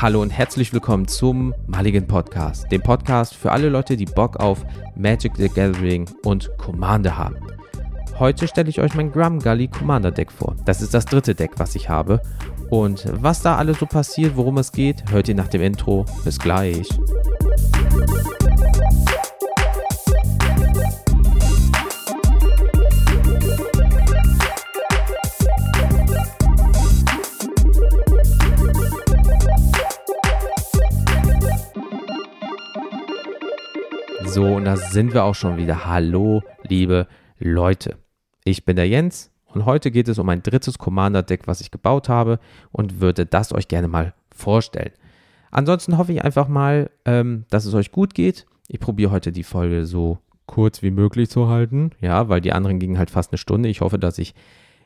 Hallo und herzlich willkommen zum Mulligan Podcast, dem Podcast für alle Leute, die Bock auf Magic the Gathering und Commander haben. Heute stelle ich euch mein Grum Gully Commander Deck vor. Das ist das dritte Deck, was ich habe. Und was da alles so passiert, worum es geht, hört ihr nach dem Intro. Bis gleich. So, und da sind wir auch schon wieder. Hallo, liebe Leute. Ich bin der Jens und heute geht es um ein drittes Commander-Deck, was ich gebaut habe und würde das euch gerne mal vorstellen. Ansonsten hoffe ich einfach mal, ähm, dass es euch gut geht. Ich probiere heute die Folge so kurz wie möglich zu halten, ja, weil die anderen gingen halt fast eine Stunde. Ich hoffe, dass ich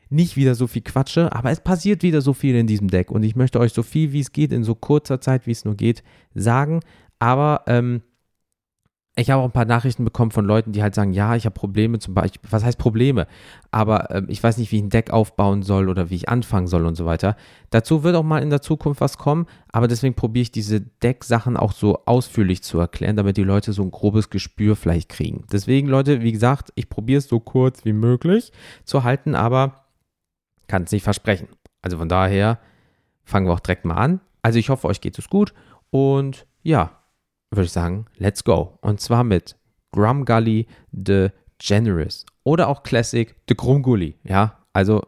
nicht wieder so viel quatsche, aber es passiert wieder so viel in diesem Deck und ich möchte euch so viel wie es geht in so kurzer Zeit, wie es nur geht, sagen. Aber ähm, ich habe auch ein paar Nachrichten bekommen von Leuten, die halt sagen, ja, ich habe Probleme zum Beispiel, was heißt Probleme? Aber äh, ich weiß nicht, wie ich ein Deck aufbauen soll oder wie ich anfangen soll und so weiter. Dazu wird auch mal in der Zukunft was kommen, aber deswegen probiere ich diese Deck-Sachen auch so ausführlich zu erklären, damit die Leute so ein grobes Gespür vielleicht kriegen. Deswegen, Leute, wie gesagt, ich probiere es so kurz wie möglich zu halten, aber kann es nicht versprechen. Also von daher fangen wir auch direkt mal an. Also ich hoffe, euch geht es gut und ja, würde ich sagen, let's go. Und zwar mit Grumgully the Generous oder auch Classic the Grumgully. Ja, also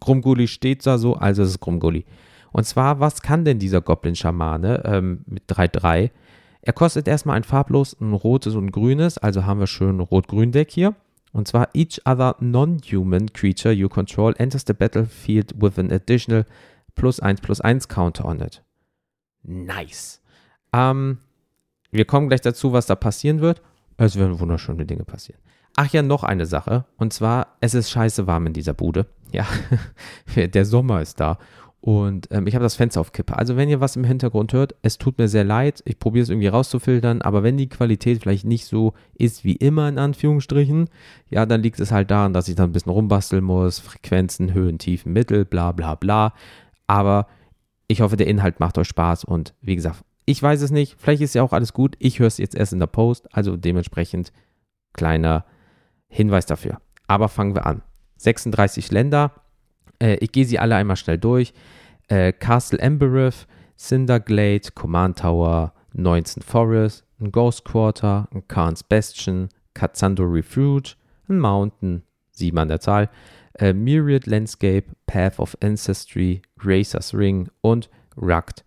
Grumgully steht da so, also es ist Grumgully. Und zwar, was kann denn dieser Goblin-Schamane ähm, mit 3-3? Er kostet erstmal ein farblos, ein rotes und ein grünes, also haben wir schön rot-grün-Deck hier. Und zwar, each other non-human creature you control enters the battlefield with an additional plus 1 plus 1 counter on it. Nice. Ähm, wir kommen gleich dazu, was da passieren wird. Es werden wunderschöne Dinge passieren. Ach ja, noch eine Sache. Und zwar, es ist scheiße warm in dieser Bude. Ja, der Sommer ist da. Und ähm, ich habe das Fenster auf Kippe. Also wenn ihr was im Hintergrund hört, es tut mir sehr leid. Ich probiere es irgendwie rauszufiltern. Aber wenn die Qualität vielleicht nicht so ist wie immer, in Anführungsstrichen, ja, dann liegt es halt daran, dass ich dann ein bisschen rumbasteln muss. Frequenzen, Höhen, Tiefen, Mittel, bla bla bla. Aber ich hoffe, der Inhalt macht euch Spaß. Und wie gesagt, ich weiß es nicht. Vielleicht ist ja auch alles gut. Ich höre es jetzt erst in der Post. Also dementsprechend kleiner Hinweis dafür. Aber fangen wir an. 36 Länder. Äh, ich gehe sie alle einmal schnell durch. Äh, Castle Embereth, Cinderglade, Command Tower, 19 Forest, ein Ghost Quarter, ein Khan's Bastion, Katzando Refuge, ein Mountain, sieben an der Zahl, äh, Myriad Landscape, Path of Ancestry, Gracer's Ring und Rugged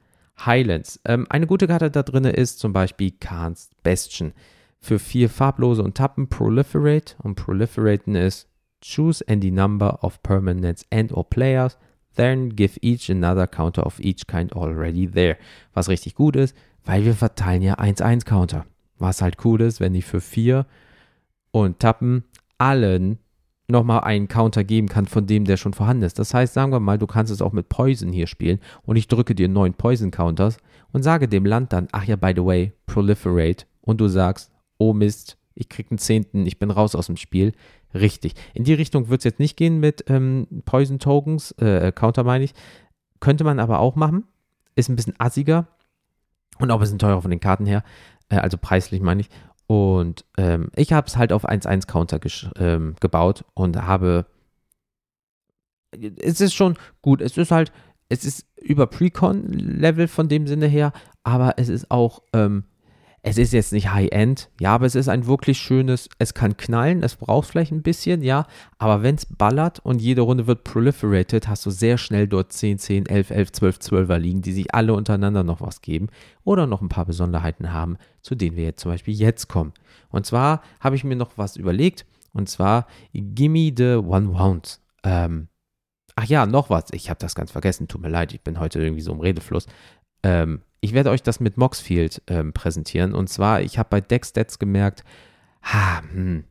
Highlands. Ähm, eine gute Karte da drin ist zum Beispiel Khan's Bastion. Für vier farblose und Tappen Proliferate. Und Proliferaten ist Choose any number of permanents and or players, then give each another counter of each kind already there. Was richtig gut ist, weil wir verteilen ja 1-1 Counter. Was halt cool ist, wenn die für vier und Tappen allen nochmal einen Counter geben kann von dem, der schon vorhanden ist. Das heißt, sagen wir mal, du kannst es auch mit Poison hier spielen und ich drücke dir neun Poison-Counters und sage dem Land dann, ach ja, by the way, proliferate und du sagst, oh Mist, ich krieg einen Zehnten, ich bin raus aus dem Spiel. Richtig. In die Richtung wird es jetzt nicht gehen mit ähm, Poison-Tokens, äh, Counter meine ich. Könnte man aber auch machen. Ist ein bisschen assiger und auch ein bisschen teurer von den Karten her. Äh, also preislich meine ich. Und ähm, ich habe es halt auf 1-1 Counter ähm, gebaut und habe. Es ist schon gut. Es ist halt, es ist über Precon-Level von dem Sinne her, aber es ist auch ähm, es ist jetzt nicht High-End, ja, aber es ist ein wirklich schönes, es kann knallen, es braucht vielleicht ein bisschen, ja, aber wenn es ballert und jede Runde wird proliferated, hast du sehr schnell dort 10, 10, 11, 11, 12, 12er liegen, die sich alle untereinander noch was geben oder noch ein paar Besonderheiten haben, zu denen wir jetzt zum Beispiel jetzt kommen. Und zwar habe ich mir noch was überlegt, und zwar Gimme the One Round. Ähm, ach ja, noch was, ich habe das ganz vergessen, tut mir leid, ich bin heute irgendwie so im Redefluss. Ähm, ich werde euch das mit Moxfield ähm, präsentieren. Und zwar, ich habe bei Deckstats gemerkt, ha, hm,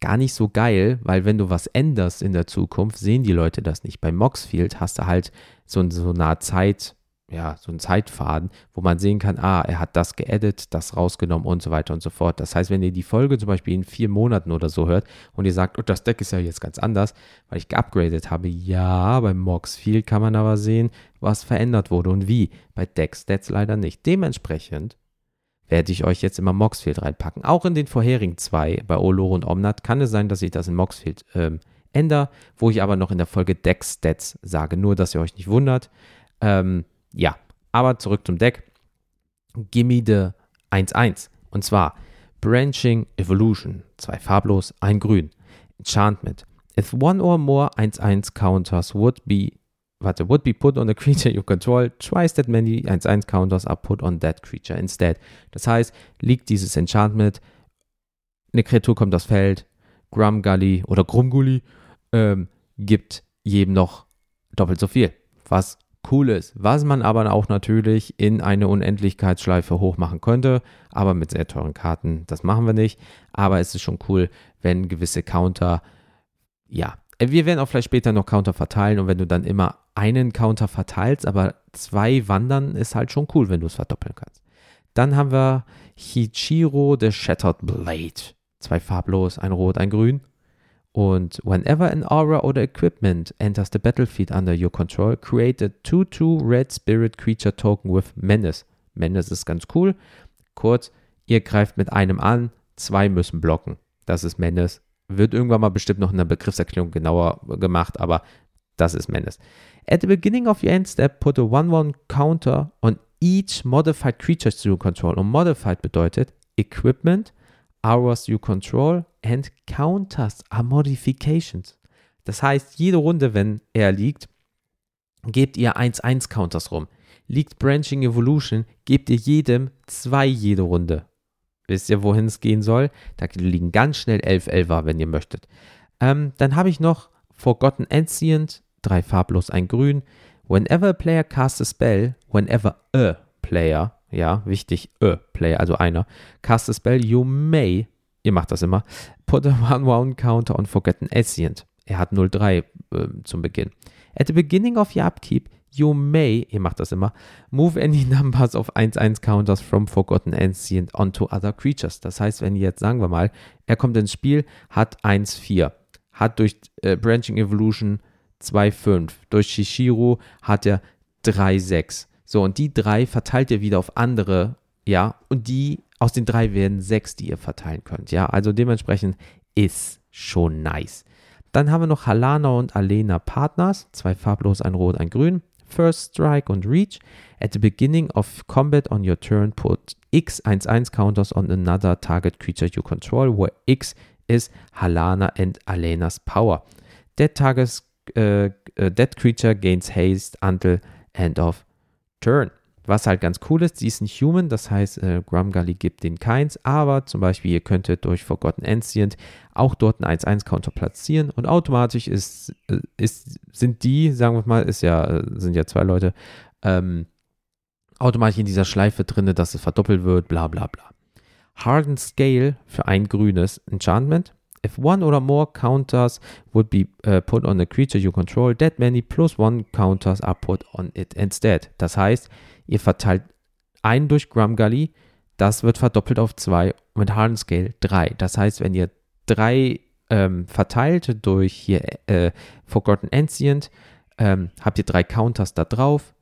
gar nicht so geil, weil wenn du was änderst in der Zukunft, sehen die Leute das nicht. Bei Moxfield hast du halt so, so eine Art Zeit, ja, so ein Zeitfaden, wo man sehen kann, ah, er hat das geedit, das rausgenommen und so weiter und so fort. Das heißt, wenn ihr die Folge zum Beispiel in vier Monaten oder so hört und ihr sagt, oh, das Deck ist ja jetzt ganz anders, weil ich geupgradet habe, ja, beim Moxfield kann man aber sehen, was verändert wurde und wie. Bei Deckstats leider nicht. Dementsprechend werde ich euch jetzt immer Moxfield reinpacken. Auch in den vorherigen zwei, bei Oloro und Omnat, kann es sein, dass ich das in Moxfield ähm, ändere, wo ich aber noch in der Folge Deckstats sage. Nur, dass ihr euch nicht wundert. Ähm, ja, aber zurück zum Deck. Gimme the 1-1. Und zwar Branching Evolution. Zwei farblos, ein grün. Enchantment. If one or more 1-1 counters would be warte, would be put on a creature you control, twice that many 1-1 counters are put on that creature instead. Das heißt, liegt dieses Enchantment, eine Kreatur kommt aufs Feld, Grumgully oder Grumgully ähm, gibt jedem noch doppelt so viel, was cool ist, was man aber auch natürlich in eine Unendlichkeitsschleife hochmachen könnte, aber mit sehr teuren Karten, das machen wir nicht, aber es ist schon cool, wenn gewisse Counter, ja, wir werden auch vielleicht später noch Counter verteilen und wenn du dann immer einen Counter verteilst, aber zwei wandern, ist halt schon cool, wenn du es verdoppeln kannst. Dann haben wir Hichiro the Shattered Blade. Zwei farblos, ein Rot, ein Grün. Und whenever an aura or equipment enters the battlefield under your control, create a 2-2 Red Spirit Creature Token with Menace. Menace ist ganz cool. Kurz, ihr greift mit einem an, zwei müssen blocken. Das ist Menace. Wird irgendwann mal bestimmt noch in der Begriffserklärung genauer gemacht, aber das ist Menace. At the beginning of your end step, put a 1-1 counter on each modified creature you control. Und modified bedeutet Equipment, Hours you control and counters are modifications. Das heißt, jede Runde, wenn er liegt, gebt ihr 1-1 Counters rum. Liegt Branching Evolution, gebt ihr jedem zwei jede Runde. Wisst ihr, wohin es gehen soll? Da liegen ganz schnell 11 Elfer, wenn ihr möchtet. Ähm, dann habe ich noch Forgotten Ancient, drei farblos, ein grün. Whenever a player casts a spell, whenever a player ja, wichtig, a Player, also einer, cast a spell, you may, ihr macht das immer, put a one-one counter on Forgotten Ancient. Er hat 0-3 äh, zum Beginn. At the beginning of your upkeep, you may, ihr macht das immer, move any numbers of 1-1 counters from Forgotten Ancient onto other creatures. Das heißt, wenn jetzt, sagen wir mal, er kommt ins Spiel, hat 1-4, hat durch äh, Branching Evolution 2-5, durch Shishiro hat er 3-6. So, und die drei verteilt ihr wieder auf andere, ja, und die aus den drei werden sechs, die ihr verteilen könnt, ja. Also dementsprechend ist schon nice. Dann haben wir noch Halana und Alena Partners, zwei farblos, ein Rot, ein Grün. First Strike und Reach. At the beginning of combat on your turn, put X 1-1 counters on another target creature you control, where X is Halana and Alena's power. That target, uh, uh, that creature gains haste until end of Turn. Was halt ganz cool ist, sie ist nicht human, das heißt, äh, Grumgully gibt den keins, aber zum Beispiel, ihr könntet durch Forgotten Ancient auch dort einen 1-1-Counter platzieren und automatisch ist, äh, ist, sind die, sagen wir mal, ist ja, äh, sind ja zwei Leute, ähm, automatisch in dieser Schleife drin, dass es verdoppelt wird, bla bla bla. Hardened Scale für ein grünes Enchantment. If one or more counters would be uh, put on a creature you control, that many plus one counters are put on it instead. Das heißt, ihr verteilt einen durch Grumgully, das wird verdoppelt auf zwei mit Harden Scale drei. Das heißt, wenn ihr drei ähm, verteilt durch hier äh, Forgotten Ancient, ähm, habt ihr drei Counters da drauf,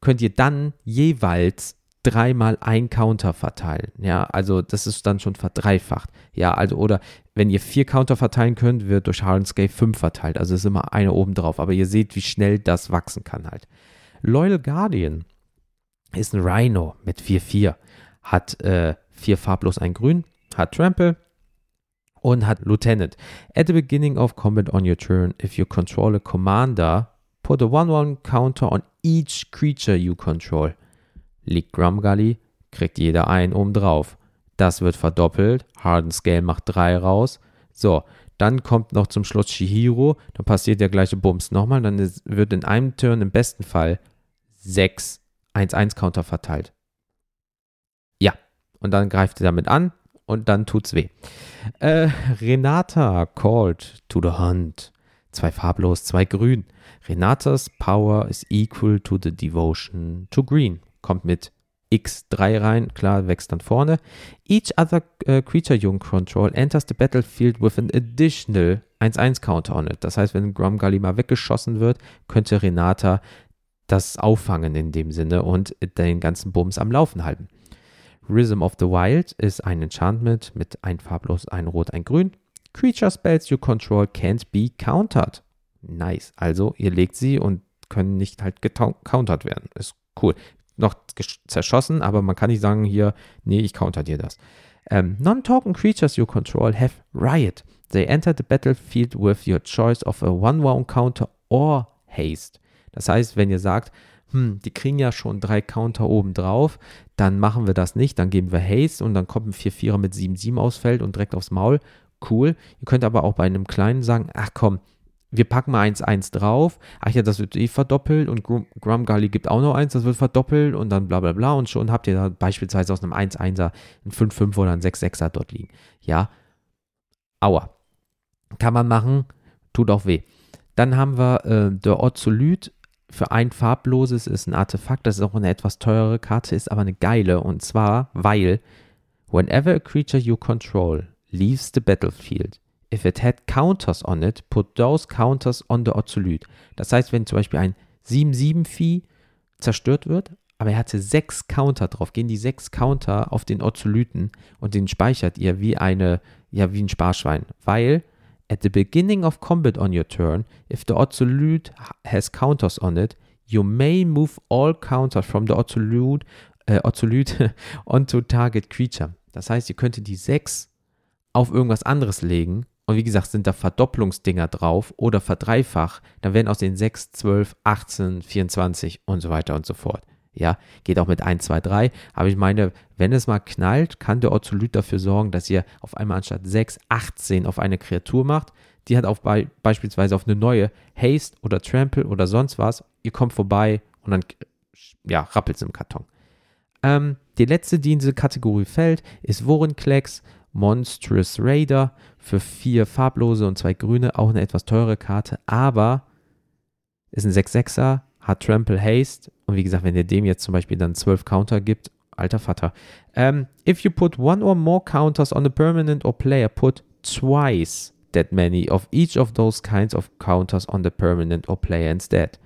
könnt ihr dann jeweils dreimal ein Counter verteilen. Ja, also das ist dann schon verdreifacht. Ja, also oder wenn ihr vier Counter verteilen könnt, wird durch Hardscape fünf verteilt. Also ist immer eine oben drauf. Aber ihr seht, wie schnell das wachsen kann halt. Loyal Guardian ist ein Rhino mit 4-4. Hat äh, vier farblos ein Grün, hat Trample und hat Lieutenant. At the beginning of combat on your turn, if you control a commander, put a 1-1 counter on each creature you control liegt Grumgully, kriegt jeder einen oben drauf. Das wird verdoppelt. Harden Scale macht drei raus. So, dann kommt noch zum Schluss Shihiro. Dann passiert der gleiche Bums nochmal. Dann ist, wird in einem Turn im besten Fall 6 1-1-Counter verteilt. Ja, und dann greift er damit an und dann tut's weh. Äh, Renata called to the hunt. zwei farblos, zwei grün. Renatas Power is equal to the devotion to green. Kommt mit X3 rein, klar, wächst dann vorne. Each other uh, creature you control enters the battlefield with an additional 1-1 Counter on it. Das heißt, wenn Grumgully mal weggeschossen wird, könnte Renata das auffangen in dem Sinne und den ganzen Bums am Laufen halten. Rhythm of the Wild ist ein Enchantment mit ein farblos, ein rot, ein grün. Creature spells you control can't be countered. Nice. Also ihr legt sie und können nicht halt gecountert werden. Ist cool. Noch zerschossen, aber man kann nicht sagen hier, nee, ich counter dir das. Um, ähm, Non-token creatures you control have Riot. They enter the battlefield with your choice of a one-round counter or haste. Das heißt, wenn ihr sagt, hm, die kriegen ja schon drei Counter oben drauf, dann machen wir das nicht, dann geben wir Haste und dann kommt ein 4-4er mit 7-7 aus Feld und direkt aufs Maul. Cool. Ihr könnt aber auch bei einem kleinen sagen, ach komm, wir packen mal 1-1 drauf. Ach ja, das wird eh verdoppelt und Grum Gully gibt auch noch eins, das wird verdoppelt und dann bla bla bla und schon habt ihr da beispielsweise aus einem 1-1er ein 5-5 oder ein 6-6er dort liegen. Ja, aua. Kann man machen, tut auch weh. Dann haben wir äh, der Orzolyt für ein farbloses ist ein Artefakt, das ist auch eine etwas teurere Karte, ist aber eine geile. Und zwar, weil whenever a creature you control leaves the battlefield, if it had counters on it, put those counters on the Orzolyt. Das heißt, wenn zum Beispiel ein 7-7-Vieh zerstört wird, aber er hatte sechs Counter drauf, gehen die sechs Counter auf den Orzolyten und den speichert ihr wie eine, ja, wie ein Sparschwein. Weil At the beginning of combat on your turn, if the Absolute has counters on it, you may move all counters from the Absolute, äh, Absolute onto target creature. Das heißt, ihr könntet die 6 auf irgendwas anderes legen. Und wie gesagt, sind da Verdopplungsdinger drauf oder verdreifach. Dann werden aus den 6, 12, 18, 24 und so weiter und so fort. Ja, geht auch mit 1, 2, 3. Aber ich meine, wenn es mal knallt, kann der Orzolyt dafür sorgen, dass ihr auf einmal anstatt 6, 18 auf eine Kreatur macht. Die hat auf be beispielsweise auf eine neue Haste oder Trample oder sonst was. Ihr kommt vorbei und dann ja, rappelt es im Karton. Ähm, die letzte, die in diese Kategorie fällt, ist Worinklex Monstrous Raider für vier farblose und zwei grüne. Auch eine etwas teure Karte, aber ist ein 6-6er hat Trample Haste. Und wie gesagt, wenn ihr dem jetzt zum Beispiel dann 12 Counter gibt, alter Vater. Um, ähm, if you put one or more counters on a permanent or player, put twice that many of each of those kinds of counters on the permanent or player instead.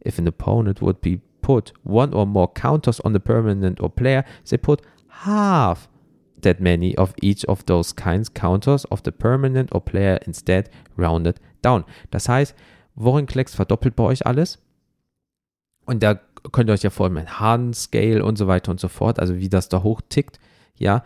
If an opponent would be put one or more counters on the permanent or player, they put half that many of each of those kinds counters of the permanent or player instead rounded down. Das heißt, Worinklex verdoppelt bei euch alles und da könnt ihr euch ja vorstellen, Hahn Scale und so weiter und so fort, also wie das da hoch tickt, ja.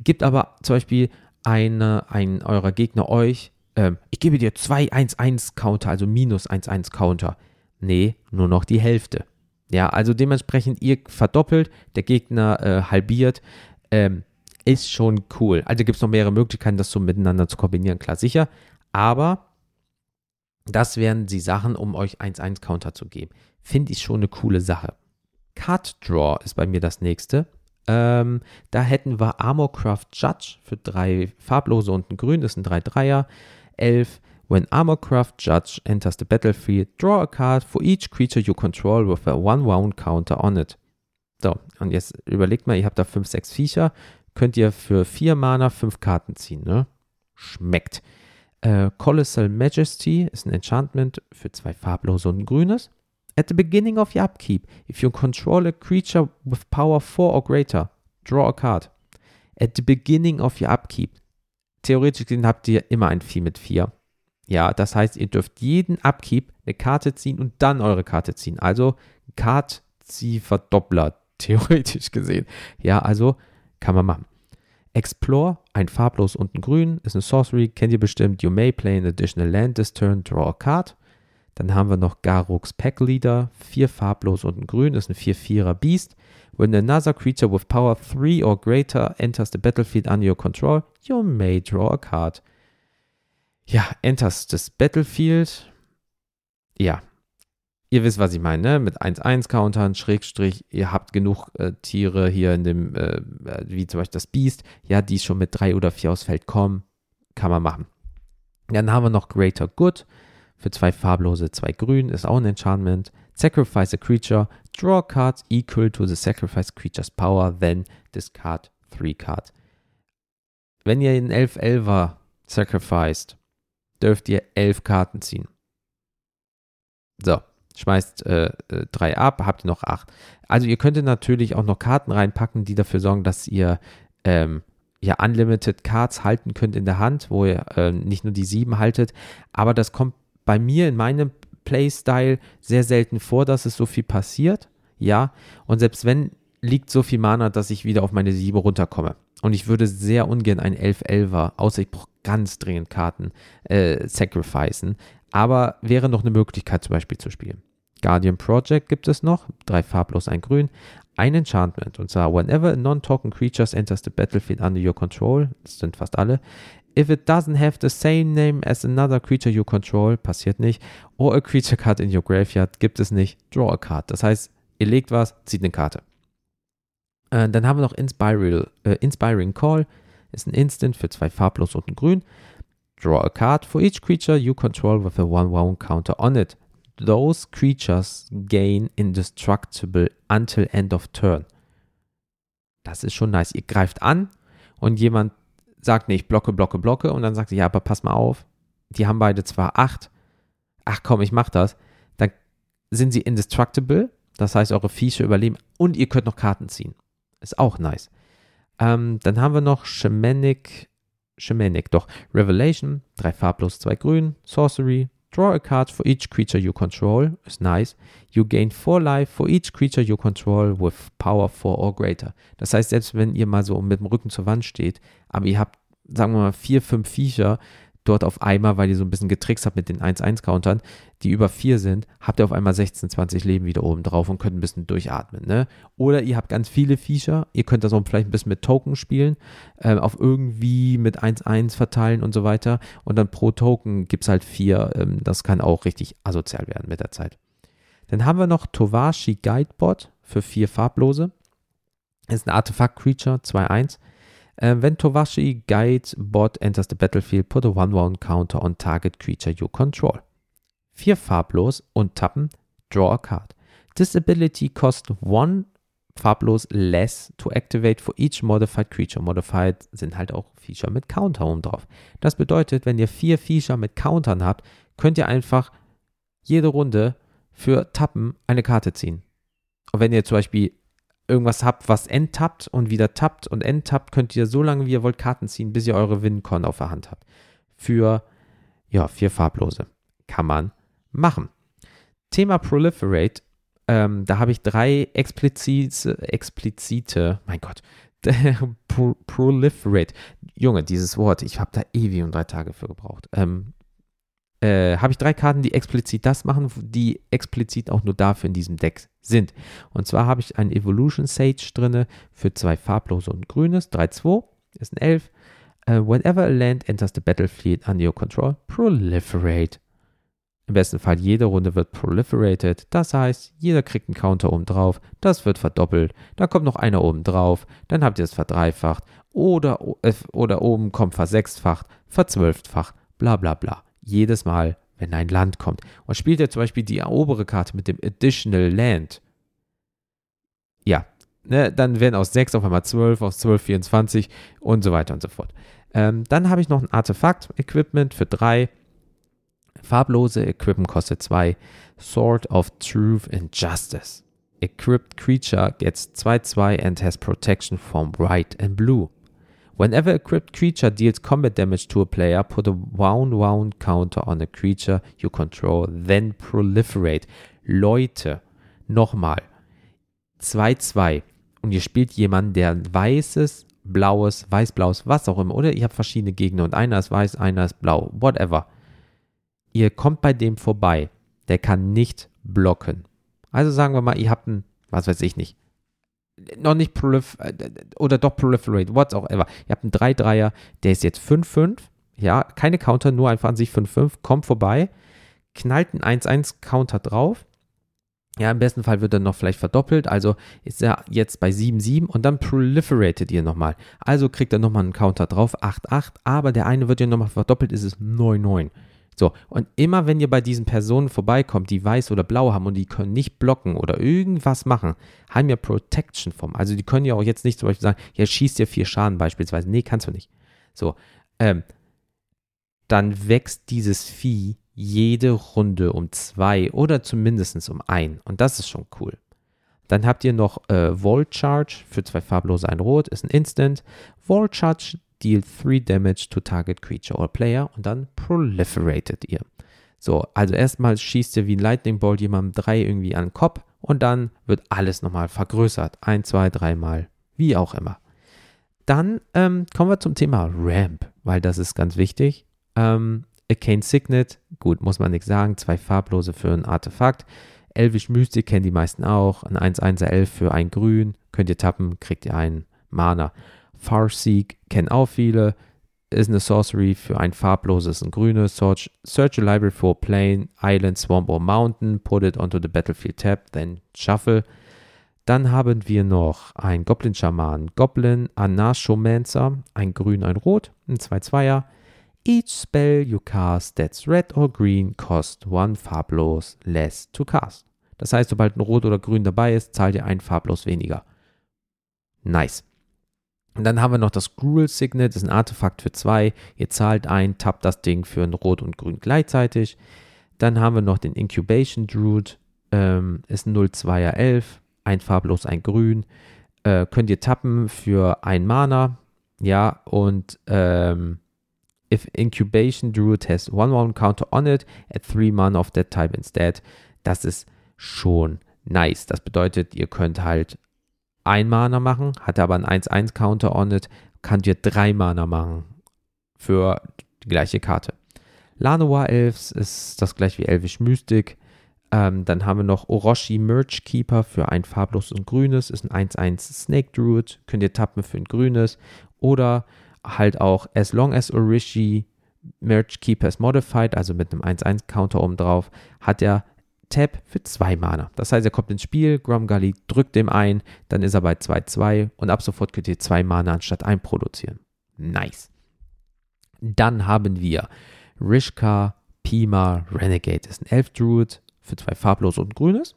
Gibt aber zum Beispiel eine, ein eurer Gegner euch, ähm, ich gebe dir zwei 1-1 Counter, also minus 1-1 Counter. Nee, nur noch die Hälfte. Ja, also dementsprechend ihr verdoppelt, der Gegner äh, halbiert, ähm, ist schon cool. Also gibt es noch mehrere Möglichkeiten, das so miteinander zu kombinieren, klar sicher. Aber das wären die Sachen, um euch 1-1 Counter zu geben finde ich schon eine coole Sache. Card Draw ist bei mir das nächste. Ähm, da hätten wir Armorcraft Judge für drei farblose und ein grün, das sind drei Dreier. Elf. When Armorcraft Judge enters the battlefield, draw a card for each creature you control with a one-round counter on it. So, und jetzt überlegt mal, ihr habt da fünf, sechs Viecher, könnt ihr für vier Mana fünf Karten ziehen, ne? Schmeckt. Äh, Colossal Majesty ist ein Enchantment für zwei farblose und ein grünes. At the beginning of your upkeep, if you control a creature with power 4 or greater, draw a card. At the beginning of your upkeep. Theoretisch gesehen habt ihr immer ein Vieh mit 4. Ja, das heißt, ihr dürft jeden Upkeep eine Karte ziehen und dann eure Karte ziehen. Also Card-Zieh-Verdoppler, theoretisch gesehen. Ja, also kann man machen. Explore, ein farblos und ein grün, ist eine Sorcery, kennt ihr bestimmt. You may play an additional land this turn, draw a card. Dann haben wir noch Garrux Pack Leader, vier farblos und ein grün, ist ein 4-4er Beast. When another creature with power 3 or greater enters the battlefield under your control, you may draw a card. Ja, enters das Battlefield. Ja, ihr wisst, was ich meine, ne? mit 1-1-Countern, Schrägstrich, ihr habt genug äh, Tiere hier in dem, äh, wie zum Beispiel das Beast, ja, die schon mit 3 oder 4 aus Feld kommen, kann man machen. Dann haben wir noch Greater Good für zwei farblose, zwei grün, ist auch ein Enchantment. Sacrifice a creature, draw cards equal to the sacrifice creature's power, then discard three cards. Wenn ihr einen 11-11er sacrificed, dürft ihr 11 Karten ziehen. So, schmeißt äh, äh, drei ab, habt ihr noch acht. Also ihr könntet natürlich auch noch Karten reinpacken, die dafür sorgen, dass ihr ähm, ja Unlimited Cards halten könnt in der Hand, wo ihr äh, nicht nur die sieben haltet. Aber das kommt bei mir in meinem Playstyle sehr selten vor, dass es so viel passiert. Ja, und selbst wenn liegt so viel Mana, dass ich wieder auf meine 7 runterkomme. Und ich würde sehr ungern ein 11-11er, außer ich brauche ganz dringend Karten, äh, sacrificen. Aber wäre noch eine Möglichkeit zum Beispiel zu spielen. Guardian Project gibt es noch, drei farblos, ein grün. Ein Enchantment, und zwar whenever a non-token creature enters the battlefield under your control, das sind fast alle, if it doesn't have the same name as another creature you control, passiert nicht, or a creature card in your graveyard, gibt es nicht, draw a card. Das heißt, ihr legt was, zieht eine Karte. Äh, dann haben wir noch Inspiral, äh, Inspiring Call. Ist ein Instant für zwei farblos und ein grün. Draw a card for each creature you control with a 1-1 counter on it. Those creatures gain indestructible until end of turn. Das ist schon nice. Ihr greift an und jemand sagt, nee, ich blocke, blocke, blocke und dann sagt sie, ja, aber pass mal auf, die haben beide zwar 8. Ach komm, ich mach das. Dann sind sie indestructible, das heißt, eure Viecher überleben und ihr könnt noch Karten ziehen. Ist auch nice. Ähm, dann haben wir noch Shamanic, Shamanic, doch, Revelation, drei farblos, zwei grün, Sorcery, draw a card for each creature you control, ist nice. You gain 4 life for each creature you control with power 4 or greater. Das heißt, selbst wenn ihr mal so mit dem Rücken zur Wand steht, aber ihr habt, sagen wir mal, vier, fünf Viecher, dort auf einmal, weil ihr so ein bisschen getrickst habt mit den 1-1-Countern, die über 4 sind, habt ihr auf einmal 16, 20 Leben wieder oben drauf und könnt ein bisschen durchatmen. Ne? Oder ihr habt ganz viele Viecher, ihr könnt das auch vielleicht ein bisschen mit Token spielen, äh, auf irgendwie mit 1-1 verteilen und so weiter. Und dann pro Token gibt es halt 4. Ähm, das kann auch richtig asozial werden mit der Zeit. Dann haben wir noch Tovashi Guidebot für 4 farblose. Das ist ein Artefakt-Creature, 2-1. Uh, when Towashi Guide Bot enters the battlefield, put a 1-1 counter on target creature you control. Vier farblos und tappen, draw a card. This ability costs one farblos less to activate for each modified creature. Modified sind halt auch Feature mit Counter oben drauf. Das bedeutet, wenn ihr vier Feature mit Countern habt, könnt ihr einfach jede Runde für Tappen eine Karte ziehen. Und wenn ihr zum Beispiel irgendwas habt, was enttappt und wieder tappt und enttappt, könnt ihr so lange wie ihr wollt Karten ziehen, bis ihr eure Wincon auf der Hand habt. Für, ja, vier farblose. Kann man machen. Thema Proliferate. Ähm, da habe ich drei explizite, explizite, mein Gott, Pro Proliferate. Junge, dieses Wort, ich habe da ewig und drei Tage für gebraucht. Ähm, äh, habe ich drei Karten, die explizit das machen, die explizit auch nur dafür in diesem Deck sind. Und zwar habe ich ein Evolution Sage drinne für zwei farblose und grünes, 3-2, ist ein 11. Uh, äh, whenever a land enters the battlefield under your control, proliferate. Im besten Fall jede Runde wird proliferated, das heißt, jeder kriegt einen Counter oben drauf, das wird verdoppelt, dann kommt noch einer oben drauf, dann habt ihr es verdreifacht oder, äh, oder oben kommt versechsfacht, verzwölffacht, bla bla bla jedes Mal, wenn ein Land kommt. Und spielt er zum Beispiel die obere Karte mit dem Additional Land, ja, ne, dann werden aus 6 auf einmal 12, aus 12 24 und so weiter und so fort. Ähm, dann habe ich noch ein Artefakt-Equipment für 3. Farblose Equipment kostet 2. Sword of Truth and Justice. Equipped creature gets 2-2 and has protection from white and blue. Whenever a equipped creature deals combat damage to a player, put a wound wound counter on a creature you control, then proliferate. Leute, nochmal. 2-2. Und ihr spielt jemanden, der weißes, blaues, weiß-blaues, was auch immer, oder ihr habt verschiedene Gegner und einer ist weiß, einer ist blau, whatever. Ihr kommt bei dem vorbei. Der kann nicht blocken. Also sagen wir mal, ihr habt einen, was weiß ich nicht, noch nicht prolif äh, oder doch proliferate, whatsoever. Ihr habt einen 3-3er, der ist jetzt 5-5. Ja, keine Counter, nur einfach an sich 5-5. Kommt vorbei, knallt einen 1-1-Counter drauf. Ja, im besten Fall wird er noch vielleicht verdoppelt. Also ist er jetzt bei 7-7 und dann proliferated ihr nochmal. Also kriegt er nochmal einen Counter drauf, 8-8. Aber der eine wird ja nochmal verdoppelt, ist es 9-9. So, und immer wenn ihr bei diesen Personen vorbeikommt, die weiß oder blau haben und die können nicht blocken oder irgendwas machen, haben ja Protection vom. Also die können ja auch jetzt nicht zum Beispiel sagen, ja, schießt dir vier Schaden beispielsweise. Nee, kannst du nicht. So, ähm, dann wächst dieses Vieh jede Runde um zwei oder zumindest um ein. Und das ist schon cool. Dann habt ihr noch äh, Volt Charge für zwei farblose, ein Rot, ist ein Instant. Volt Charge deal 3 Damage to target creature or player und dann proliferated ihr. So, also erstmal schießt ihr wie ein Lightning Bolt jemandem drei irgendwie an den Kopf und dann wird alles nochmal vergrößert. Ein, zwei, dreimal, wie auch immer. Dann ähm, kommen wir zum Thema Ramp, weil das ist ganz wichtig. Ähm, Arcane Signet, gut, muss man nichts sagen, zwei farblose für ein Artefakt. Elvish Mystik kennen die meisten auch. Ein 1-1er Elf für ein Grün. Könnt ihr tappen, kriegt ihr einen Mana. Farseek kennen auch viele. Ist eine Sorcery für ein farbloses, ein grünes. Search, search a library for Plane, Island, Swamp or Mountain. Put it onto the Battlefield tab, then shuffle. Dann haben wir noch ein Goblin-Schaman, Goblin Anashomancer, ein Grün, ein Rot, ein 2-2er. Each spell you cast that's red or green cost one farblos less to cast. Das heißt, sobald ein Rot oder Grün dabei ist, zahlt ihr ein farblos weniger. Nice. Und dann haben wir noch das Gruel Signet, das ist ein Artefakt für zwei. Ihr zahlt ein, tappt das Ding für ein Rot und Grün gleichzeitig. Dann haben wir noch den Incubation Druid, ähm, ist ein 02er 11, ein farblos, ein Grün. Äh, könnt ihr tappen für ein Mana. Ja, und ähm, if Incubation Druid has one one counter on it, add three mana of that type instead. Das ist schon nice. Das bedeutet, ihr könnt halt ein Mana machen, hat aber einen 1-1 Counter on it, könnt ihr drei Mana machen für die gleiche Karte. Lanoa Elves ist das gleiche wie Elvish Mystic. Ähm, dann haben wir noch Orochi Merch Keeper für ein farbloses und grünes, ist ein 1-1 Snake Druid, könnt ihr tappen für ein grünes. Oder halt auch As Long as Orochi Merch Keeper is Modified, also mit einem 1-1 Counter oben drauf, hat er Tap für zwei Mana. Das heißt, er kommt ins Spiel, Gromgully drückt dem ein, dann ist er bei 2-2 und ab sofort könnt ihr zwei Mana anstatt ein produzieren. Nice. Dann haben wir Rishka Pima Renegade. Ist ein Elf Druid für zwei farblos und grünes.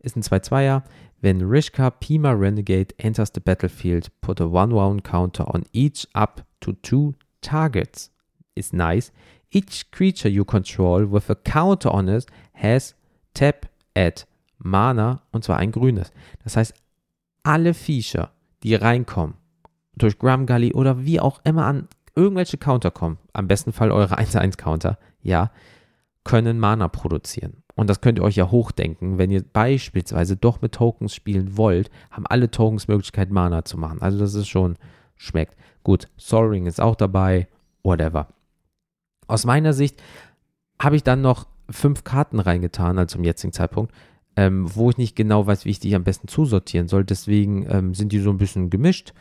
Ist ein 2-2er. Wenn Rishka Pima Renegade enters the battlefield, put a 1-1 counter on each up to two targets. Ist nice. Each creature you control with a counter on it has Tap, Add, Mana und zwar ein grünes. Das heißt, alle Viecher, die reinkommen, durch Gully oder wie auch immer an irgendwelche Counter kommen, am besten Fall eure 1-1-Counter, ja, können Mana produzieren. Und das könnt ihr euch ja hochdenken, wenn ihr beispielsweise doch mit Tokens spielen wollt, haben alle Tokens Möglichkeit, Mana zu machen. Also das ist schon, schmeckt. Gut, Soaring ist auch dabei, whatever. Aus meiner Sicht habe ich dann noch fünf Karten reingetan, also zum jetzigen Zeitpunkt, ähm, wo ich nicht genau weiß, wie ich die am besten zusortieren soll. Deswegen ähm, sind die so ein bisschen gemischt.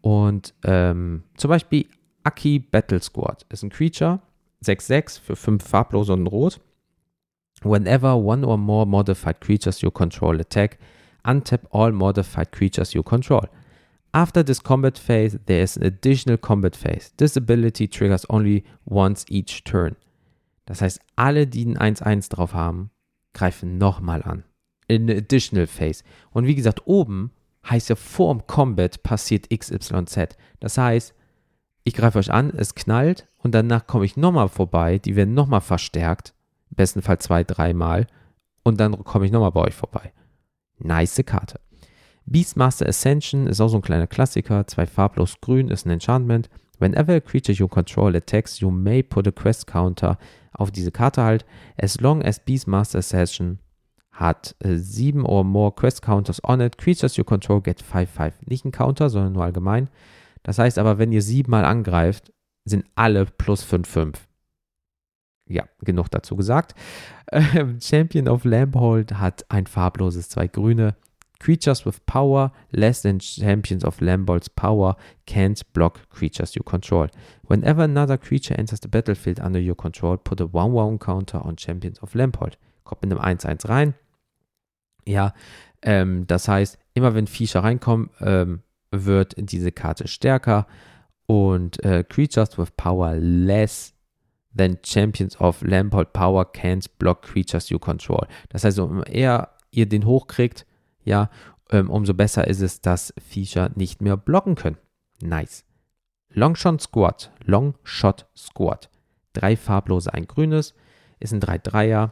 Und ähm, zum Beispiel Aki Battle Squad ist ein Creature, 6-6 für 5 farblose und rot. Whenever one or more modified creatures you control attack, untap all modified creatures you control. After this combat phase, there is an additional combat phase. This ability triggers only once each turn. Das heißt, alle, die ein 1-1 drauf haben, greifen nochmal an. In Additional Phase. Und wie gesagt, oben heißt ja vor dem Combat passiert XYZ. Das heißt, ich greife euch an, es knallt und danach komme ich nochmal vorbei. Die werden nochmal verstärkt. Im besten Fall zwei, dreimal. Und dann komme ich nochmal bei euch vorbei. Nice Karte. Beastmaster Ascension ist auch so ein kleiner Klassiker. Zwei farblos grün ist ein Enchantment. Whenever a creature you control attacks, you may put a quest counter auf diese Karte halt. As long as Beastmaster Session hat äh, sieben or more Quest Counters on it, creatures you control get 5-5. Nicht ein Counter, sondern nur allgemein. Das heißt aber, wenn ihr siebenmal angreift, sind alle plus 5-5. Ja, genug dazu gesagt. Ähm, Champion of Lamphold hat ein farbloses, zwei grüne. Creatures with power less than champions of Lambolt's power can't block creatures you control. Whenever another creature enters the battlefield under your control, put a 1-1 counter on champions of Lambolt. Kommt mit einem 1-1 rein. Ja, ähm, das heißt, immer wenn Viecher reinkommen, ähm, wird diese Karte stärker und äh, Creatures with power less then Champions of Lamport Power can't block creatures you control. Das heißt, umso eher ihr den hochkriegt, ja, ähm, umso besser ist es, dass Viecher nicht mehr blocken können. Nice. Longshot Squad, Longshot Squad. Drei farblose, ein grünes, ist ein 3-3er.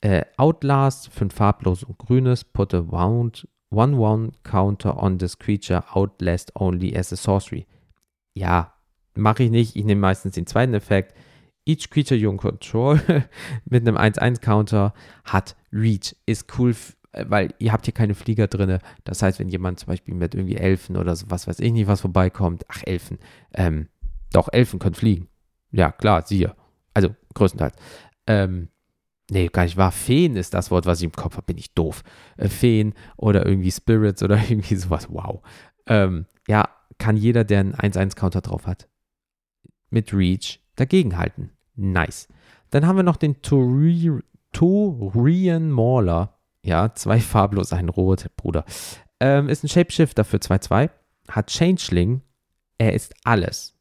Äh, Outlast, fünf farblose und grünes, put a wound, one one counter on this creature, outlast only as a sorcery. Ja, mache ich nicht. Ich nehme meistens den zweiten Effekt. Each creature you control mit einem 1-1-Counter hat Reach. Ist cool, weil ihr habt hier keine Flieger drin. Das heißt, wenn jemand zum Beispiel mit irgendwie Elfen oder so, was weiß ich nicht, was vorbeikommt, ach, Elfen, ähm, doch, Elfen können fliegen. Ja, klar, siehe. Also, größtenteils. Ähm, nee, gar nicht wahr. Feen ist das Wort, was ich im Kopf habe, bin ich doof. Äh, Feen oder irgendwie Spirits oder irgendwie sowas, wow. Ähm, ja, kann jeder, der einen 1-1-Counter drauf hat, mit Reach dagegenhalten. Nice. Dann haben wir noch den Turian Mauler. Ja, zwei farblos, ein rot, Bruder. Ähm, ist ein Shapeshifter für 2-2. Hat Changeling. Er ist alles.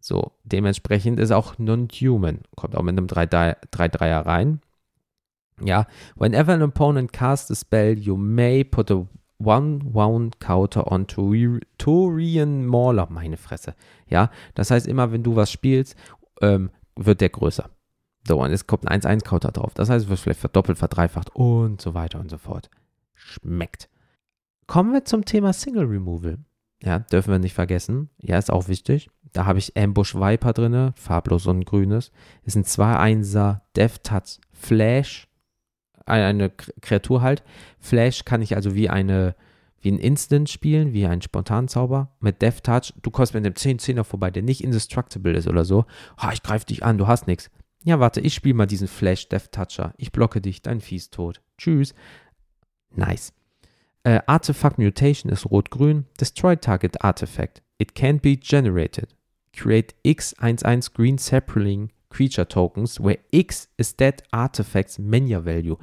So, dementsprechend ist auch non-human. Kommt auch mit einem 3-3er rein. Ja, whenever an opponent casts a spell, you may put a One-Wound Counter on Turian Mauler. Meine Fresse. Ja, das heißt, immer wenn du was spielst, ähm, wird der größer. So, und es kommt ein 1-1-Counter drauf. Das heißt, es wird vielleicht verdoppelt, verdreifacht und so weiter und so fort. Schmeckt. Kommen wir zum Thema Single Removal. Ja, dürfen wir nicht vergessen. Ja, ist auch wichtig. Da habe ich Ambush Viper drin, farblos und grünes. Ist ein 2-1er Death Touch Flash eine Kreatur halt. Flash kann ich also wie eine wie ein Instant spielen, wie ein Spontanzauber mit Death Touch. Du kommst mit einem 10-10er vorbei, der nicht indestructible ist oder so. Oh, ich greife dich an, du hast nichts. Ja, warte, ich spiele mal diesen Flash Death Toucher. Ich blocke dich, dein ist tot. Tschüss. Nice. Äh, Artifact Mutation ist rot-grün. Destroy Target Artifact. It can't be generated. Create X11 Green Sapling Creature Tokens, where X is that artifact's Mania Value.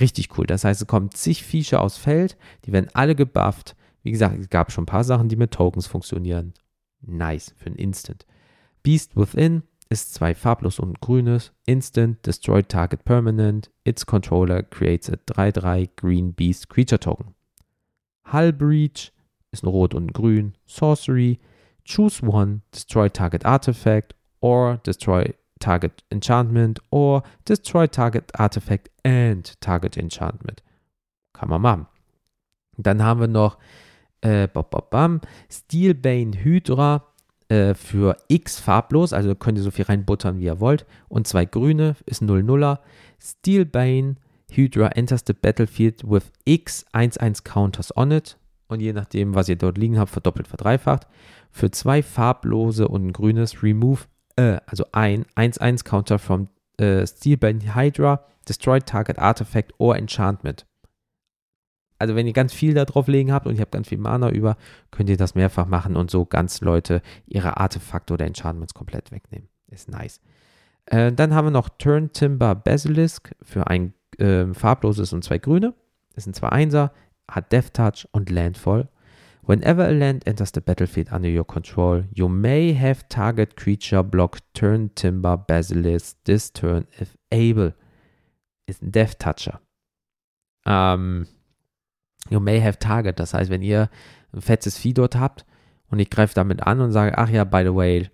Richtig cool. Das heißt, es kommen zig Feature aus Feld, die werden alle gebufft. Wie gesagt, es gab schon ein paar Sachen, die mit Tokens funktionieren. Nice für ein Instant. Beast Within ist zwei farblos und grünes. Instant, Destroy Target Permanent. Its Controller creates a 3-3 Green Beast Creature Token. Hull Breach ist ein rot und grün. Sorcery. Choose one, Destroy Target Artifact or Destroy target enchantment or destroy target artifact and target enchantment. Kann man machen. Dann haben wir noch äh, Steelbane Hydra äh, für X farblos, also könnt ihr so viel reinbuttern, wie ihr wollt. Und zwei grüne ist 0-0er. Steelbane Hydra enters the battlefield with X 1-1 counters on it. Und je nachdem, was ihr dort liegen habt, verdoppelt, verdreifacht. Für zwei farblose und ein grünes Remove äh, also ein 1-1 Counter from äh, Steelbane Hydra, Destroy Target Artifact or Enchantment. Also wenn ihr ganz viel da drauf legen habt und ihr habt ganz viel Mana über, könnt ihr das mehrfach machen und so ganz Leute ihre Artefakte oder Enchantments komplett wegnehmen. Ist nice. Äh, dann haben wir noch Turn Timber Basilisk für ein äh, farbloses und zwei grüne. Das sind zwei Einser, hat Death Touch und Landfall. Whenever a land enters the battlefield under your control, you may have target creature block turn timber basilisk this turn if able. Ist ein Death Toucher. Um, you may have target, das heißt, wenn ihr ein fettes Vieh dort habt und ich greife damit an und sage, ach ja, by the way,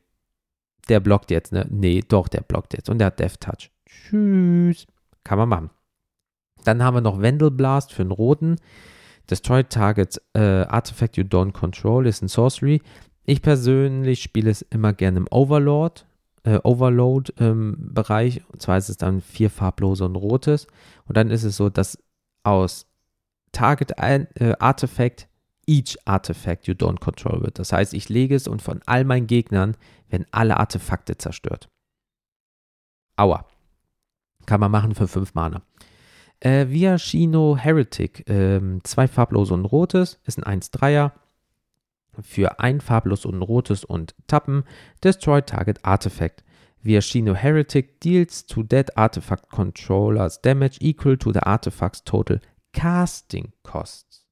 der blockt jetzt, ne? Nee, doch, der blockt jetzt und der hat Death Touch. Tschüss. Kann man machen. Dann haben wir noch Vandal Blast für einen roten. Destroy Target äh, Artifact You Don't Control ist ein Sorcery. Ich persönlich spiele es immer gerne im Overlord, äh, Overload-Bereich. Ähm, und zwar ist es dann vier farblose und rotes. Und dann ist es so, dass aus Target äh, Artifact each Artifact you don't control wird. Das heißt, ich lege es und von all meinen Gegnern werden alle Artefakte zerstört. Aua. Kann man machen für 5 Mana. Äh, Viashino Heretic, ähm, zwei farblose und rotes, ist ein 1-3er. Für ein farblos und rotes und Tappen, Destroy Target Artifact. Viashino Heretic deals to that artifact controllers damage equal to the artifact's total casting costs.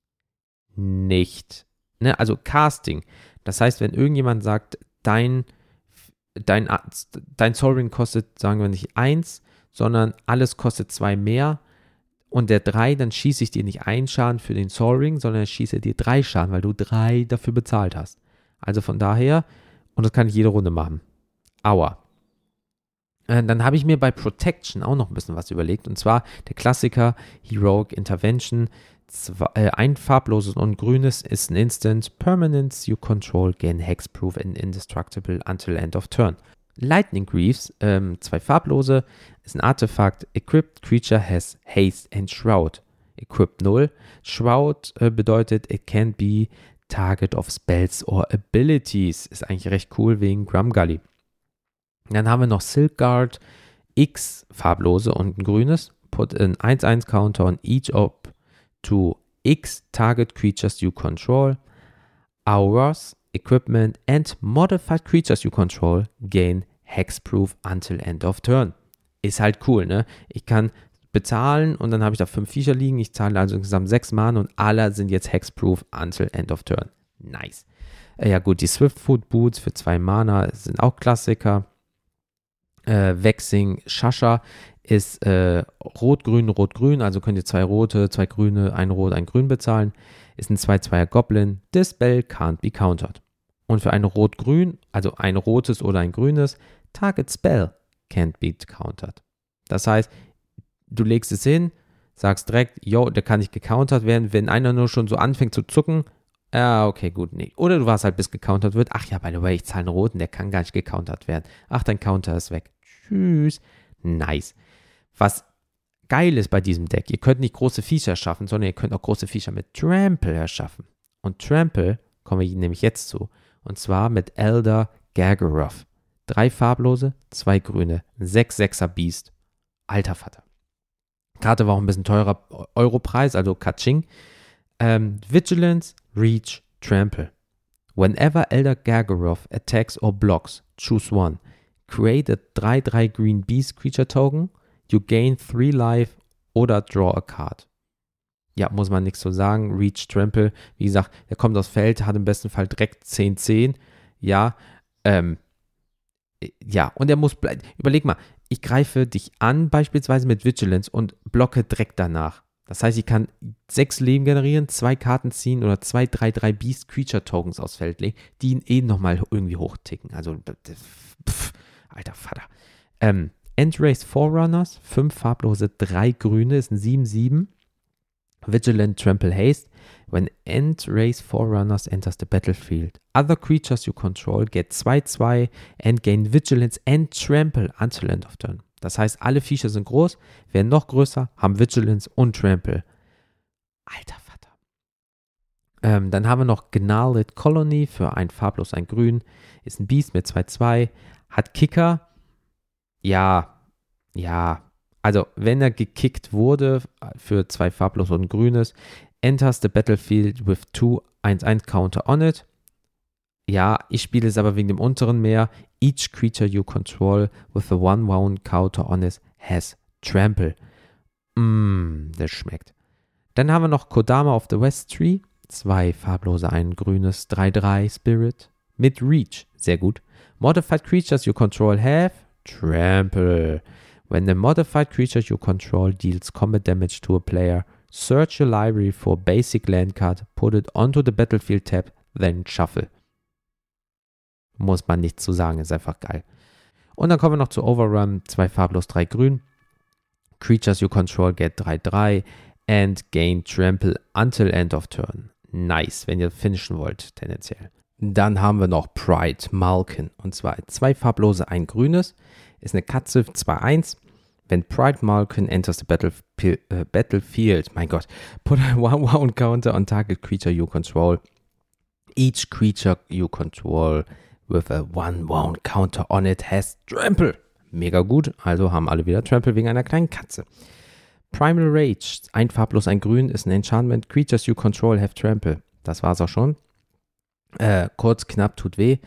Nicht. Ne? Also Casting. Das heißt, wenn irgendjemand sagt, dein dein, dein Soul Ring kostet, sagen wir nicht 1, sondern alles kostet 2 mehr und der 3, dann schieße ich dir nicht einen Schaden für den Soul Ring, sondern schieße dir 3 Schaden, weil du 3 dafür bezahlt hast. Also von daher, und das kann ich jede Runde machen. Aua. Äh, dann habe ich mir bei Protection auch noch ein bisschen was überlegt. Und zwar der Klassiker Heroic Intervention. Zwei, äh, ein farbloses und grünes ist ein Instant. Permanence you control gain hexproof and indestructible until end of turn. Lightning Greaves, ähm, zwei farblose, ist ein Artefakt. Equipped Creature has Haste and Shroud. Equipped 0. Shroud äh, bedeutet, it can be target of spells or abilities. Ist eigentlich recht cool wegen Grumgully. Dann haben wir noch Silk Guard, X farblose und ein grünes. Put an 1-1 Counter on each of to X target creatures you control. Auras, Equipment and Modified Creatures you control gain Hexproof until end of turn. Ist halt cool, ne? Ich kann bezahlen und dann habe ich da fünf Viecher liegen. Ich zahle also insgesamt sechs Mana und alle sind jetzt Hexproof until end of turn. Nice. Äh, ja gut, die Swiftfoot Boots für zwei Mana sind auch Klassiker. Äh, Vexing Shasha ist äh, rot-grün, rot-grün, also könnt ihr zwei rote, zwei grüne, ein rot, ein grün bezahlen. Ist ein 2-2er Goblin. This spell can't be countered. Und für ein rot-grün, also ein rotes oder ein grünes, Target Spell can't be countered. Das heißt, du legst es hin, sagst direkt, yo, der kann nicht gecountert werden. Wenn einer nur schon so anfängt zu zucken, ja, okay, gut, nee. Oder du warst halt, bis gecountert wird. Ach ja, by the way, ich zahle einen roten, der kann gar nicht gecountert werden. Ach, dein Counter ist weg. Tschüss. Nice. Was geil ist bei diesem Deck, ihr könnt nicht große Viecher schaffen, sondern ihr könnt auch große Viecher mit Trample erschaffen. Und Trample kommen wir nämlich jetzt zu. Und zwar mit Elder Gargaroth. Drei farblose, zwei grüne, sechs Sechser Beast. Alter Vater. Karte war auch ein bisschen teurer Europreis, also Kaching. Ähm, Vigilance, Reach, Trample. Whenever Elder Gargaroth attacks or blocks, choose one. Create a 3-3 Green Beast Creature Token. You gain 3 life oder draw a card. Ja, muss man nichts so sagen. Reach, Trample, wie gesagt, der kommt aufs Feld, hat im besten Fall direkt 10-10. Ja, ähm, ja, und er muss bleiben. Überleg mal, ich greife dich an, beispielsweise mit Vigilance und blocke direkt danach. Das heißt, ich kann sechs Leben generieren, zwei Karten ziehen oder zwei 3-3 Beast Creature Tokens aufs Feld legen, die ihn eh nochmal irgendwie hochticken. Also, pff, alter Vater. Ähm, Endrace Forerunners, fünf farblose, drei grüne, ist ein 7-7. Vigilant Trample Haste. When Endrace Forerunners enters the battlefield, other creatures you control get 2-2 and gain Vigilance and Trample until end of turn. Das heißt, alle Viecher sind groß, werden noch größer, haben Vigilance und Trample. Alter Vater. Ähm, dann haben wir noch Gnarled Colony für ein farblos, ein grün. Ist ein Beast mit 2-2. Hat Kicker. Ja, ja. Also, wenn er gekickt wurde für zwei farblos und grünes, enters the battlefield with two 1-1 Counter on it. Ja, ich spiele es aber wegen dem unteren mehr. Each creature you control with a 1-1 Counter on it has Trample. Mmm, das schmeckt. Dann haben wir noch Kodama of the West Tree. Zwei farblose, ein grünes 3-3 Spirit. Mit Reach. Sehr gut. Modified creatures you control have Trample. When the modified creature you control deals combat damage to a player, search your library for basic land card, put it onto the battlefield tab, then shuffle. Muss man nichts zu sagen, ist einfach geil. Und dann kommen wir noch zu Overrun, zwei farblos, drei grün. Creatures you control get 3-3 and gain trample until end of turn. Nice, wenn ihr finishen wollt, tendenziell. Dann haben wir noch Pride Malkin. Und zwar zwei farblose, ein grünes. Ist eine Katze 2-1. Wenn Pride Malkin enters the battlefield, uh, battlefield, mein Gott, put a 1-1 counter on target creature you control. Each creature you control with a 1-1 counter on it has trample. Mega gut, also haben alle wieder Trample wegen einer kleinen Katze. Primal Rage, ein farblos, ein grün, ist ein Enchantment. Creatures you control have trample. Das war's auch schon. Äh, kurz, knapp, tut weh.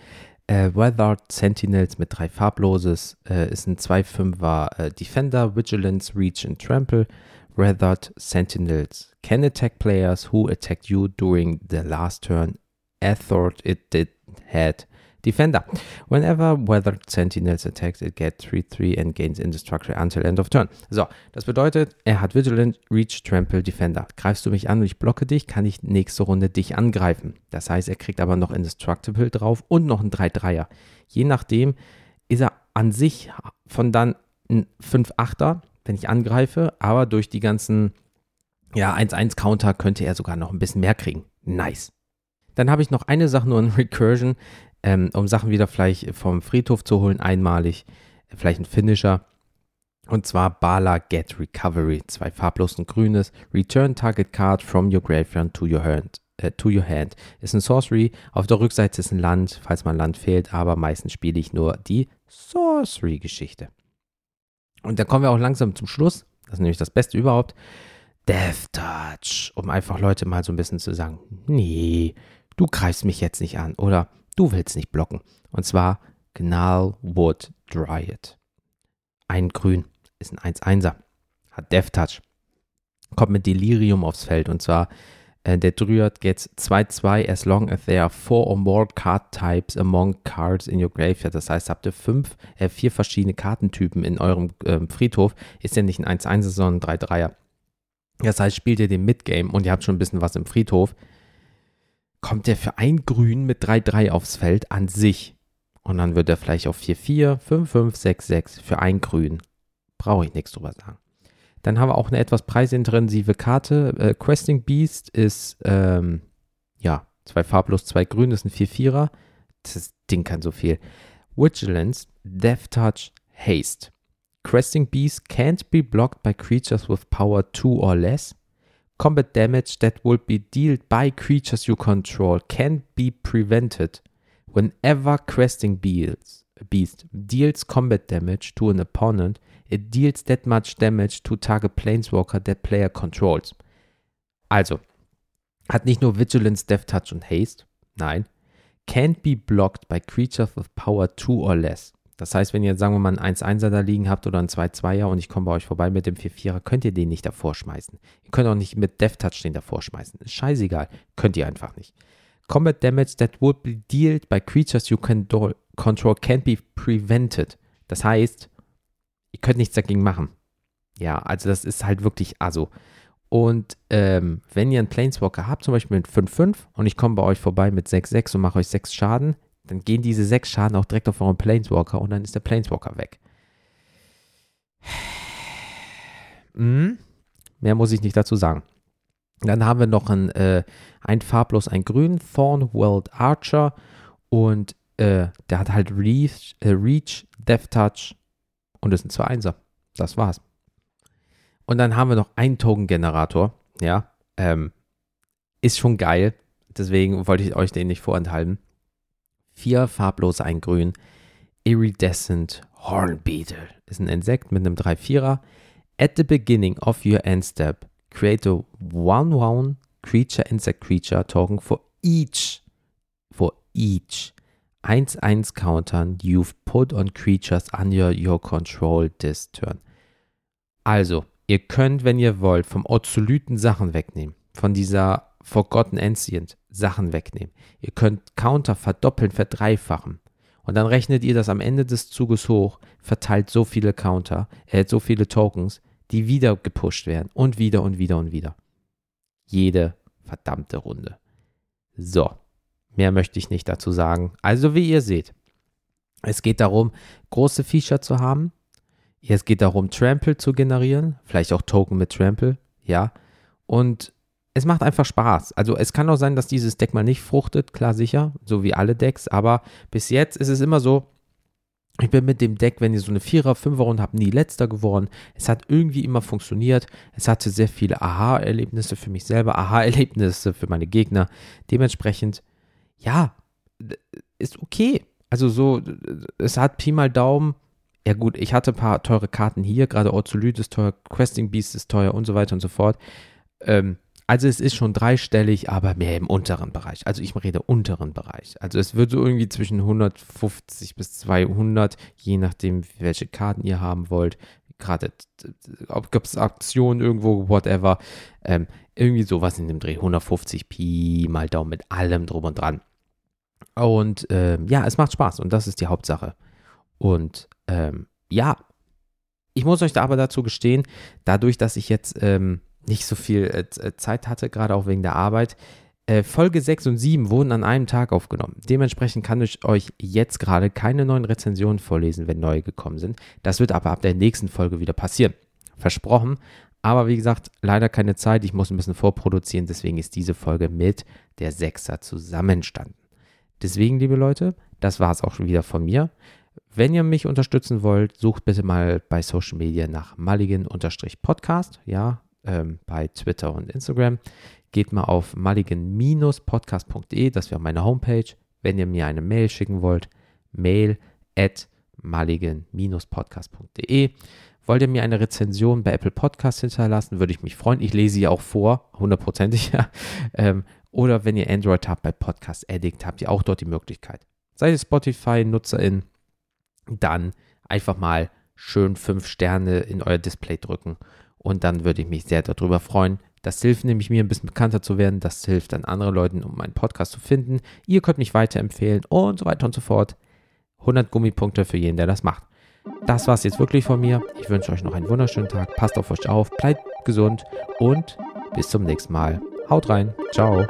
Äh, Weathered Sentinels mit drei farbloses äh, ist ein 2-5er äh, Defender, Vigilance, Reach und Trample. Weathered Sentinels can attack players who attacked you during the last turn. I thought it did had Defender. Whenever weathered sentinels attacks, it gets 3-3 and gains indestructible until end of turn. So, das bedeutet, er hat Vigilant, Reach, Trample, Defender. Greifst du mich an und ich blocke dich, kann ich nächste Runde dich angreifen. Das heißt, er kriegt aber noch Indestructible drauf und noch ein 3-3er. Je nachdem ist er an sich von dann ein 5-8er, wenn ich angreife, aber durch die ganzen ja, 1-1-Counter könnte er sogar noch ein bisschen mehr kriegen. Nice. Dann habe ich noch eine Sache nur in Recursion, ähm, um Sachen wieder vielleicht vom Friedhof zu holen, einmalig. Vielleicht ein Finisher. Und zwar Bala Get Recovery. Zwei farblos und grünes. Return Target Card from your graveyard to your hand. Äh, to your hand. Ist ein Sorcery. Auf der Rückseite ist ein Land, falls mal ein Land fehlt, aber meistens spiele ich nur die Sorcery-Geschichte. Und da kommen wir auch langsam zum Schluss. Das ist nämlich das Beste überhaupt. Death Touch, um einfach Leute mal so ein bisschen zu sagen, nee, du greifst mich jetzt nicht an oder du willst nicht blocken. Und zwar Gnarlwood Dryad. Ein Grün ist ein 1-1er, hat Death Touch, kommt mit Delirium aufs Feld und zwar äh, der Dryad gets 2-2 as long as there are four or more card types among cards in your graveyard. Das heißt, habt ihr fünf, äh, vier verschiedene Kartentypen in eurem äh, Friedhof, ist ja nicht ein 1-1, sondern ein 3-3er. Das heißt, spielt ihr den Midgame und ihr habt schon ein bisschen was im Friedhof, kommt der für ein Grün mit 3-3 aufs Feld an sich. Und dann wird er vielleicht auf 4-4, 5-5, 6-6 für ein Grün. Brauche ich nichts drüber sagen. Dann haben wir auch eine etwas preisintensive Karte. Äh, Questing Beast ist, ähm, ja, zwei farblos, zwei grün, ist ein 4-4er. Das Ding kann so viel. Vigilance, Death Touch, Haste. Cresting Beast can't be blocked by creatures with power 2 or less. Combat damage that will be dealt by creatures you control can be prevented whenever Cresting Beast, Beast deals combat damage to an opponent. It deals that much damage to target Planeswalker that player controls. Also, hat nicht nur Vigilance, Death Touch und Haste, nein, can't be blocked by creatures with power 2 or less. Das heißt, wenn ihr, sagen wir mal, einen 1-1er da liegen habt oder einen 2-2er und ich komme bei euch vorbei mit dem 4-4er, könnt ihr den nicht davor schmeißen. Ihr könnt auch nicht mit Death Touch den davor schmeißen. Ist scheißegal. Könnt ihr einfach nicht. Combat damage that would be dealt by creatures you can control can't be prevented. Das heißt, ihr könnt nichts dagegen machen. Ja, also das ist halt wirklich also. Und ähm, wenn ihr einen Planeswalker habt, zum Beispiel mit 5-5 und ich komme bei euch vorbei mit 6-6 und mache euch 6 Schaden, dann gehen diese sechs Schaden auch direkt auf euren Planeswalker und dann ist der Planeswalker weg. Mhm. Mehr muss ich nicht dazu sagen. Dann haben wir noch ein, äh, ein farblos, ein grün, Thorn World Archer und äh, der hat halt Reach, äh, Reach, Death Touch und ist ein 2-1er. Das war's. Und dann haben wir noch einen Token-Generator, ja, ähm, ist schon geil, deswegen wollte ich euch den nicht vorenthalten vier farblose, ein grün. Iridescent Hornbeetle ist ein Insekt mit einem 3-4er. At the beginning of your end step, create a 1-1 creature insect creature token for each for each 1-1 countern you've put on creatures under your control this turn. Also, ihr könnt, wenn ihr wollt, vom Ozolyten Sachen wegnehmen. Von dieser Forgotten Ancient Sachen wegnehmen. Ihr könnt Counter verdoppeln, verdreifachen. Und dann rechnet ihr das am Ende des Zuges hoch, verteilt so viele Counter, erhält so viele Tokens, die wieder gepusht werden und wieder und wieder und wieder. Jede verdammte Runde. So, mehr möchte ich nicht dazu sagen. Also wie ihr seht, es geht darum, große Feature zu haben. Es geht darum, Trample zu generieren, vielleicht auch Token mit Trample, ja. Und es macht einfach Spaß. Also es kann auch sein, dass dieses Deck mal nicht fruchtet, klar sicher, so wie alle Decks, aber bis jetzt ist es immer so, ich bin mit dem Deck, wenn ihr so eine Vierer, Fünfer Runde habt, nie letzter geworden. Es hat irgendwie immer funktioniert. Es hatte sehr viele Aha-Erlebnisse für mich selber, Aha-Erlebnisse für meine Gegner. Dementsprechend, ja, ist okay. Also so, es hat Pi mal Daumen. Ja gut, ich hatte ein paar teure Karten hier, gerade Orzolyt ist teuer, Questing Beast ist teuer und so weiter und so fort. Ähm, also es ist schon dreistellig, aber mehr im unteren Bereich. Also ich rede unteren Bereich. Also es wird so irgendwie zwischen 150 bis 200, je nachdem, welche Karten ihr haben wollt. Gerade, ob es Aktionen irgendwo, whatever. Ähm, irgendwie sowas in dem Dreh. 150 Pi mal Daumen mit allem drum und dran. Und äh, ja, es macht Spaß und das ist die Hauptsache. Und ähm, ja, ich muss euch da aber dazu gestehen, dadurch, dass ich jetzt ähm, nicht so viel äh, äh Zeit hatte, gerade auch wegen der Arbeit, äh, Folge 6 und 7 wurden an einem Tag aufgenommen. Dementsprechend kann ich euch jetzt gerade keine neuen Rezensionen vorlesen, wenn neue gekommen sind. Das wird aber ab der nächsten Folge wieder passieren. Versprochen. Aber wie gesagt, leider keine Zeit. Ich muss ein bisschen vorproduzieren. Deswegen ist diese Folge mit der Sechser zusammenstanden. Deswegen, liebe Leute, das war es auch schon wieder von mir. Wenn ihr mich unterstützen wollt, sucht bitte mal bei Social Media nach Mulligan-Podcast, ja, ähm, bei Twitter und Instagram. Geht mal auf mulligan-podcast.de, das wäre meine Homepage. Wenn ihr mir eine Mail schicken wollt, mail at mulligan-podcast.de. Wollt ihr mir eine Rezension bei Apple Podcasts hinterlassen, würde ich mich freuen. Ich lese sie auch vor, hundertprozentig. Ja. Ähm, oder wenn ihr Android habt bei Podcast Addict, habt ihr auch dort die Möglichkeit. Seid ihr Spotify-Nutzerin, dann einfach mal schön fünf Sterne in euer Display drücken und dann würde ich mich sehr darüber freuen. Das hilft nämlich mir ein bisschen bekannter zu werden, das hilft dann anderen Leuten, um meinen Podcast zu finden. Ihr könnt mich weiterempfehlen und so weiter und so fort. 100 Gummipunkte für jeden, der das macht. Das war es jetzt wirklich von mir. Ich wünsche euch noch einen wunderschönen Tag. Passt auf euch auf, bleibt gesund und bis zum nächsten Mal. Haut rein. Ciao.